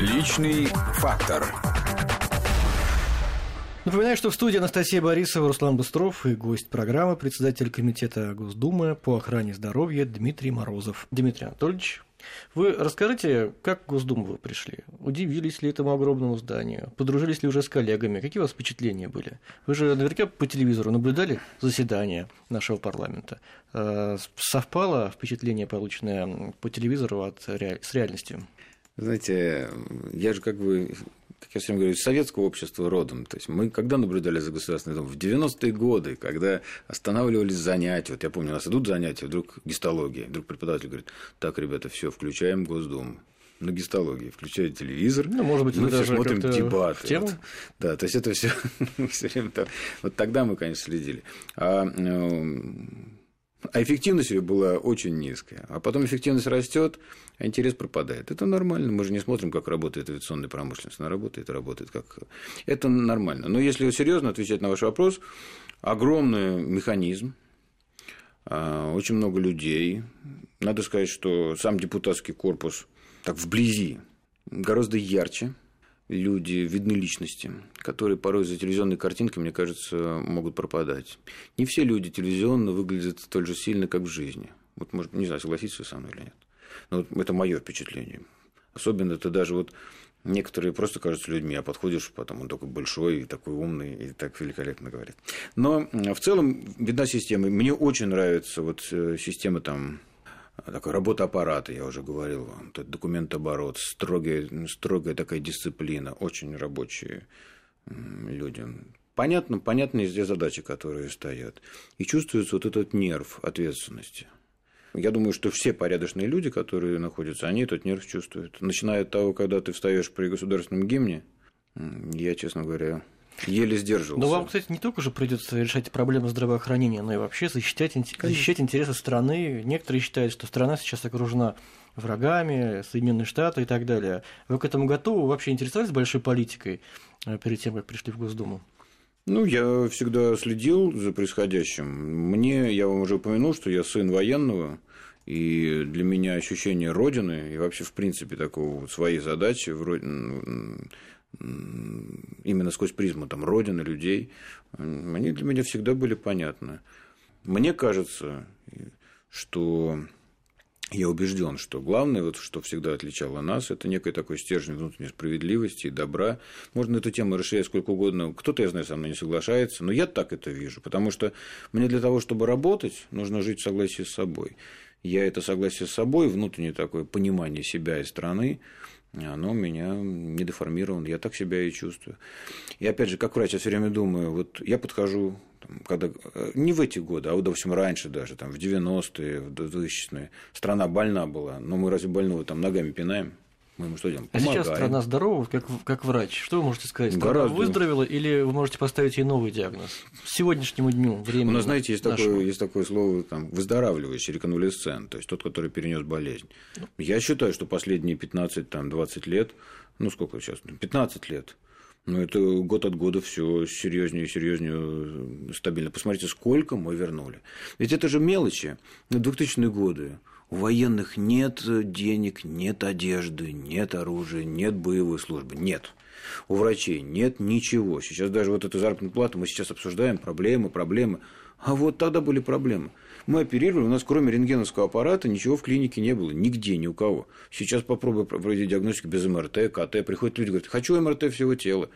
Личный фактор. Напоминаю, что в студии Анастасия Борисова, Руслан Быстров и гость программы, председатель Комитета Госдумы по охране здоровья Дмитрий Морозов. Дмитрий Анатольевич, вы расскажите, как в Госдуму вы пришли? Удивились ли этому огромному зданию? Подружились ли уже с коллегами? Какие у вас впечатления были? Вы же наверняка по телевизору наблюдали заседание нашего парламента. Э, совпало впечатление, полученное по телевизору от, с реальностью? Знаете, я же как бы как я всем говорю, из советского общества родом. То есть мы когда наблюдали за Государственным домом? В 90-е годы, когда останавливались занятия. Вот я помню, у нас идут занятия, вдруг гистология. Вдруг преподаватель говорит, так, ребята, все, включаем Госдуму на гистологии, включая телевизор. Ну, может быть, мы все смотрим дебаты. Тему? Вот. Да, то есть это все время. Вот тогда мы, конечно, следили. А, ну, а эффективность ее была очень низкая. А потом эффективность растет, а интерес пропадает. Это нормально. Мы же не смотрим, как работает авиационная промышленность. Она работает работает как. Это нормально. Но если серьезно отвечать на ваш вопрос, огромный механизм, а, очень много людей. Надо сказать, что сам депутатский корпус так вблизи гораздо ярче, люди, видны личности, которые порой за телевизионной картинкой, мне кажется, могут пропадать. Не все люди телевизионно выглядят столь же сильно, как в жизни. Вот, может, не знаю, согласитесь со мной или нет. Но вот это мое впечатление. Особенно это даже вот некоторые просто кажутся людьми, а подходишь, потом он такой большой и такой умный, и так великолепно говорит. Но в целом видна система. Мне очень нравится вот э, система там такая работа аппарата, я уже говорил вам, это документооборот, строгая, строгая такая дисциплина, очень рабочие люди. Понятно, понятны везде задачи, которые стоят. И чувствуется вот этот нерв ответственности. Я думаю, что все порядочные люди, которые находятся, они этот нерв чувствуют. Начиная от того, когда ты встаешь при государственном гимне, я, честно говоря, Еле сдерживался. Но вам, кстати, не только же придется решать проблемы здравоохранения, но и вообще защищать, защищать интересы страны. Некоторые считают, что страна сейчас окружена врагами, Соединенные Штаты и так далее. Вы к этому готовы? Вы вообще интересовались большой политикой э, перед тем, как пришли в Госдуму? Ну, я всегда следил за происходящим. Мне, я вам уже упомянул, что я сын военного, и для меня ощущение Родины и вообще, в принципе, такого вот своей задачи вроде именно сквозь призму там, Родины, людей, они для меня всегда были понятны. Мне кажется, что я убежден, что главное, вот, что всегда отличало нас, это некое такой стержень внутренней справедливости и добра. Можно эту тему расширять сколько угодно. Кто-то, я знаю, со мной не соглашается, но я так это вижу, потому что мне для того, чтобы работать, нужно жить в согласии с собой. Я это согласие с собой, внутреннее такое понимание себя и страны, оно у меня не деформировано, я так себя и чувствую. И опять же, как врач, я все время думаю, вот я подхожу, там, когда, э, не в эти годы, а вот, допустим, раньше даже, там, в 90-е, в 2000-е, страна больна была, но мы разве больного там ногами пинаем? Мы ему что делаем? Помогаем. А сейчас страна здорова, как, как врач. Что вы можете сказать? Страна Гораздо... выздоровела или вы можете поставить ей новый диагноз? Сегодняшнему дню, времени У нас, знаете, есть такое, есть такое слово там, выздоравливающий, реконвалесцент, то есть тот, который перенес болезнь. Я считаю, что последние 15-20 лет, ну сколько сейчас, 15 лет, ну, это год от года все серьезнее и серьезнее стабильно. Посмотрите, сколько мы вернули. Ведь это же мелочи. 2000-е годы у военных нет денег, нет одежды, нет оружия, нет боевой службы, нет. У врачей нет ничего. Сейчас даже вот эту заработную плату мы сейчас обсуждаем, проблемы, проблемы. А вот тогда были проблемы. Мы оперировали, у нас кроме рентгеновского аппарата ничего в клинике не было, нигде, ни у кого. Сейчас попробуй проводить диагностику без МРТ, КТ. Приходят люди, говорят, хочу МРТ всего тела.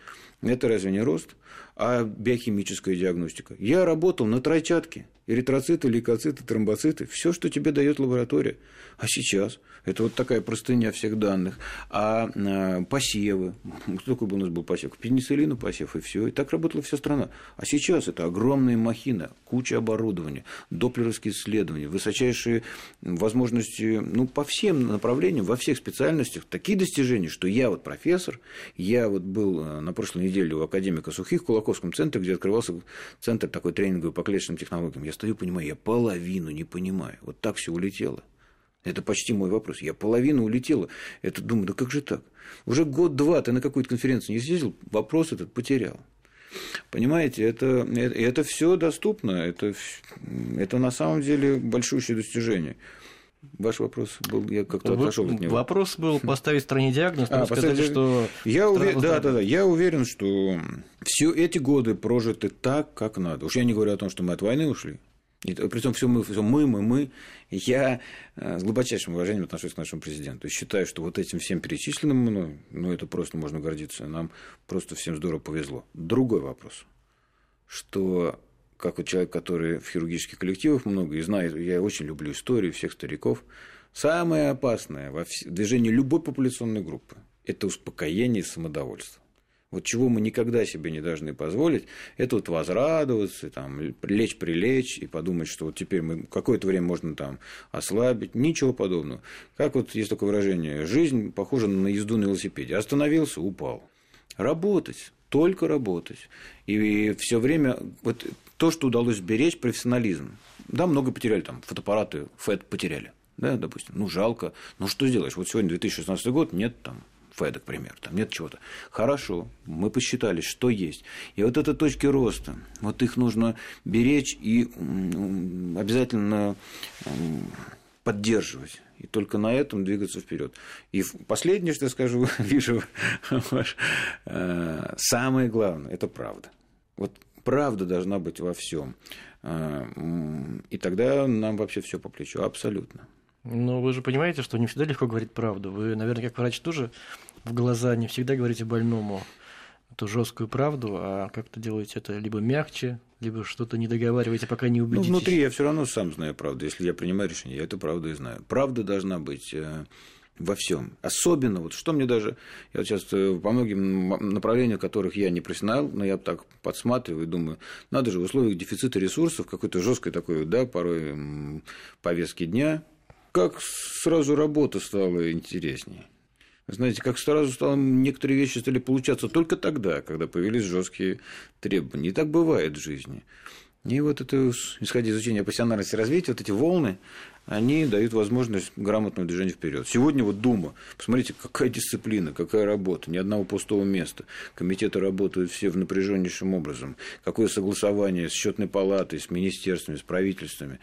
Это разве не рост? А биохимическая диагностика. Я работал на тройчатке. Эритроциты, лейкоциты, тромбоциты. Все, что тебе дает лаборатория. А сейчас это вот такая простыня всех данных. А, а посевы. Такой был у нас был посев? Пенициллину посев, и все. И так работала вся страна. А сейчас это огромная махина, куча оборудования, доплеровские исследования, высочайшие возможности ну, по всем направлениям, во всех специальностях. Такие достижения, что я вот профессор, я вот был э, на прошлой неделе у академика Сухих в Кулаковском центре, где открывался центр такой тренинговый по клеточным технологиям. Я стою, понимаю, я половину не понимаю. Вот так все улетело. Это почти мой вопрос. Я половину улетела. Это думаю, да как же так? Уже год-два ты на какую-то конференцию не съездил, вопрос этот потерял. Понимаете, это, это, это все доступно, это, это на самом деле большущее достижение. Ваш вопрос был, я как-то отошел от него. Вопрос был поставить стране диагноз, а, сказали, поставить... что... Я увер... да, да, да, я уверен, что все эти годы прожиты так, как надо. Уж я не говорю о том, что мы от войны ушли. Притом все мы, все мы, мы, мы. Я э, с глубочайшим уважением отношусь к нашему президенту. И считаю, что вот этим всем перечисленным мной, ну, это просто можно гордиться. Нам просто всем здорово повезло. Другой вопрос, что как вот человек, который в хирургических коллективах много и знает, я очень люблю историю всех стариков, самое опасное в движении любой популяционной группы – это успокоение и самодовольство. Вот чего мы никогда себе не должны позволить, это вот возрадоваться, там, лечь прилечь и подумать, что вот теперь мы какое-то время можно там ослабить. Ничего подобного. Как вот есть такое выражение, жизнь похожа на езду на велосипеде. Остановился, упал. Работать, только работать. И все время вот то, что удалось беречь, профессионализм. Да, много потеряли, там, фотоаппараты, ФЭД потеряли. Да, допустим, ну жалко. Ну что сделаешь? Вот сегодня 2016 год, нет там ФЭДа, к примеру, там нет чего-то. Хорошо, мы посчитали, что есть. И вот это точки роста, вот их нужно беречь и обязательно поддерживать. И только на этом двигаться вперед. И последнее, что я скажу, вижу, э, самое главное, это правда. Вот правда должна быть во всем. Э, и тогда нам вообще все по плечу, абсолютно. Но вы же понимаете, что не всегда легко говорить правду. Вы, наверное, как врач тоже в глаза не всегда говорите больному эту жесткую правду, а как-то делаете это либо мягче, либо что-то не договариваете, пока не убедитесь. Ну, внутри я все равно сам знаю правду. Если я принимаю решение, я эту правду и знаю. Правда должна быть э, во всем. Особенно, вот что мне даже, я вот сейчас э, по многим направлениям, которых я не профессионал, но я так подсматриваю и думаю, надо же в условиях дефицита ресурсов, какой-то жесткой такой, да, порой повестки дня, как сразу работа стала интереснее. Знаете, как сразу стало, некоторые вещи стали получаться только тогда, когда появились жесткие требования. И так бывает в жизни. И вот это, исходя из изучения пассионарности развития, вот эти волны, они дают возможность грамотного движения вперед. Сегодня вот Дума, посмотрите, какая дисциплина, какая работа, ни одного пустого места. Комитеты работают все в напряженнейшем образом. Какое согласование с счетной палатой, с министерствами, с правительствами.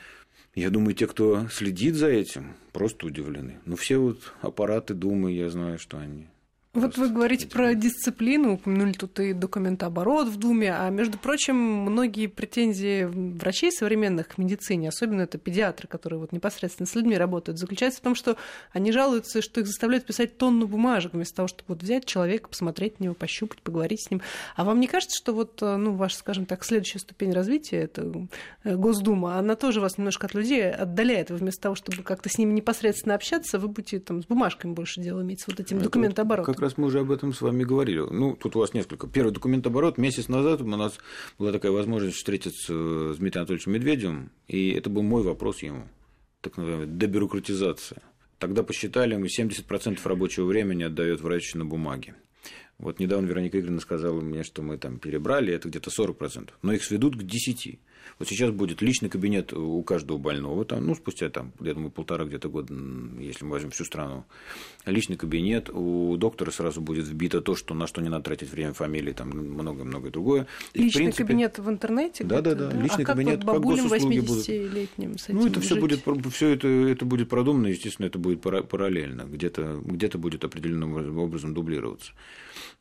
Я думаю, те, кто следит за этим, просто удивлены. Но ну, все вот аппараты Думы, я знаю, что они вот вы говорите про дисциплину, упомянули тут и документооборот в Думе, а между прочим, многие претензии врачей современных к медицине, особенно это педиатры, которые вот непосредственно с людьми работают, заключаются в том, что они жалуются, что их заставляют писать тонну бумажек вместо того, чтобы вот взять человека, посмотреть на него, пощупать, поговорить с ним. А вам не кажется, что вот, э, ну, ваша, скажем так, следующая ступень развития, это э, Госдума, она тоже вас немножко от людей отдаляет. Вы вместо того, чтобы как-то с ними непосредственно общаться, вы будете там с бумажками больше дела иметь, с вот этим документооборотом раз мы уже об этом с вами говорили. Ну, тут у вас несколько. Первый документ оборот. Месяц назад у нас была такая возможность встретиться с Дмитрием Анатольевичем Медведевым, и это был мой вопрос ему, так называемая дебюрократизация. Тогда посчитали, мы 70% рабочего времени отдает врач на бумаге. Вот недавно Вероника Игоревна сказала мне, что мы там перебрали, это где-то 40%, но их сведут к 10%. Вот сейчас будет личный кабинет у каждого больного, там, ну, спустя, там, я думаю, полтора где-то года, если мы возьмем всю страну, личный кабинет, у доктора сразу будет вбито то, что, на что не надо тратить время, фамилии, там, много-много другое. И, личный принципе... кабинет в интернете? Да, да, да, личный а кабинет, как, вот бабулям как госуслуги будут. с этим Ну, это все будет, все это, это будет продумано, естественно, это будет параллельно, где-то где будет определенным образом дублироваться.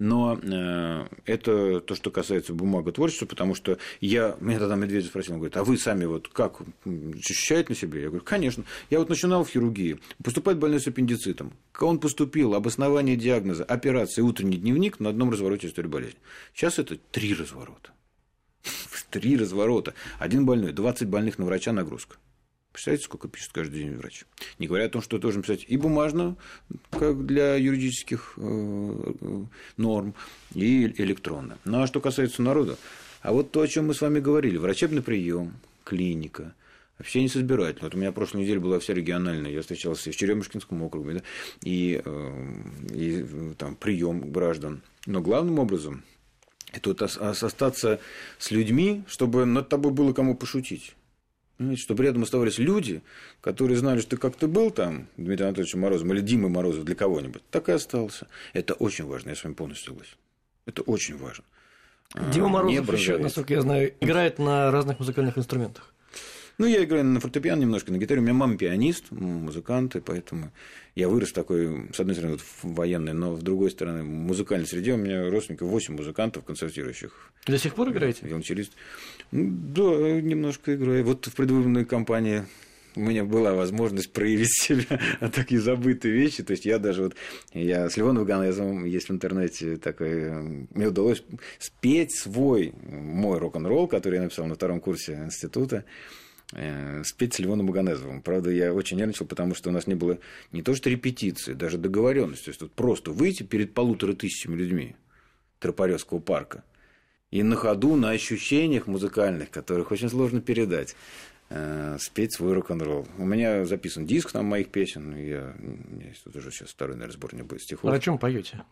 Но э, это то, что касается бумаготворчества, потому что я, меня тогда Медведев спросил, он говорит, а вы сами вот как ощущаете на себе? Я говорю, конечно. Я вот начинал в хирургии, поступает больной с аппендицитом. Он поступил, обоснование диагноза, операция, утренний дневник на одном развороте истории болезни. Сейчас это три разворота. Три разворота. Один больной, 20 больных на врача нагрузка. Представляете, сколько пишет каждый день врач? Не говоря о том, что должен писать и бумажно, как для юридических э, э, норм, и электронно. Ну а что касается народа, а вот то, о чем мы с вами говорили, врачебный прием, клиника, общение с избирателем. Вот у меня прошлой неделе была вся региональная, я встречался в Черемушкинском округе, да, и, э, и там прием граждан. Но главным образом это вот остаться с людьми, чтобы над тобой было кому пошутить. Понимаете, чтобы рядом оставались люди, которые знали, что ты как ты был там, Дмитрий Анатольевич Морозов или Дима Морозов для кого-нибудь, так и остался. Это очень важно, я с вами полностью согласен. Это очень важно. Дима а, Морозов еще, насколько я знаю, играет на разных музыкальных инструментах. Ну, я играю на фортепиано немножко, на гитаре. У меня мама пианист, музыкант, и поэтому я вырос такой, с одной стороны, вот, военный, но с другой стороны, в музыкальной среде у меня родственников 8 музыкантов концертирующих. До сих пор играете? Виолончелист. Да, немножко играю. Вот в предвыборной кампании у меня была возможность проявить себя на такие забытые вещи. То есть я даже вот, я с Левоном Ганезовым есть в интернете такой, мне удалось спеть свой, мой рок-н-ролл, который я написал на втором курсе института, э, спеть с Левоном Маганезовым. Правда, я очень нервничал, потому что у нас не было не то что репетиции, даже договоренности. То есть вот просто выйти перед полутора тысячами людьми Тропаревского парка и на ходу, на ощущениях музыкальных, которых очень сложно передать, э, спеть свой рок-н-ролл. У меня записан диск там моих песен. Я, есть тут уже сейчас второй, наверное, сбор не будет стихов. А о чем поете?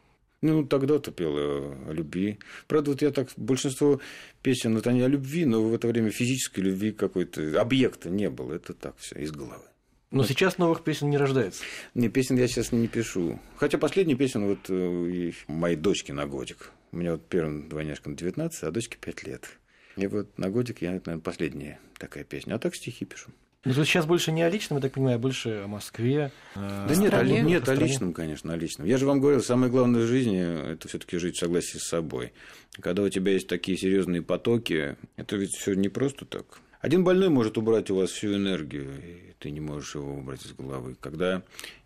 Ну, тогда-то пел о любви. Правда, вот я так, большинство песен, вот они о любви, но в это время физической любви какой-то объекта не было. Это так все из головы. Но вот. сейчас новых песен не рождается. Не, песен я сейчас не пишу. Хотя последнюю песню вот э, моей дочке на годик. У меня вот первым двойняшкам 19, а дочке 5 лет. И вот на годик я, наверное, последняя такая песня. А так стихи пишу. Ну, то есть сейчас больше не о личном, я так понимаю, а больше о Москве. Да нет, о, нет, о личном, конечно, о личном. Я же вам говорил, самое главное в жизни – это все таки жить в согласии с собой. Когда у тебя есть такие серьезные потоки, это ведь все не просто так. Один больной может убрать у вас всю энергию, и ты не можешь его убрать из головы. Когда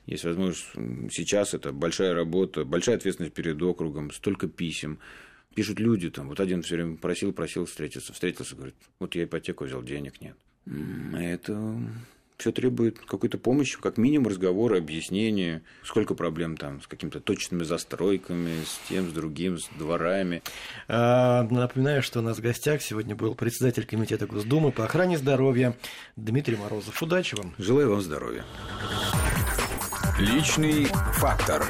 есть возможность, сейчас это большая работа, большая ответственность перед округом, столько писем, пишут люди там. Вот один все время просил, просил встретиться, встретился, говорит, вот я ипотеку взял, денег нет. Это все требует какой-то помощи, как минимум разговора, объяснения, сколько проблем там с какими-то точными застройками, с тем, с другим, с дворами. А, напоминаю, что у нас в гостях сегодня был председатель комитета Госдумы по охране здоровья Дмитрий Морозов. Удачи вам. Желаю вам здоровья. Личный фактор.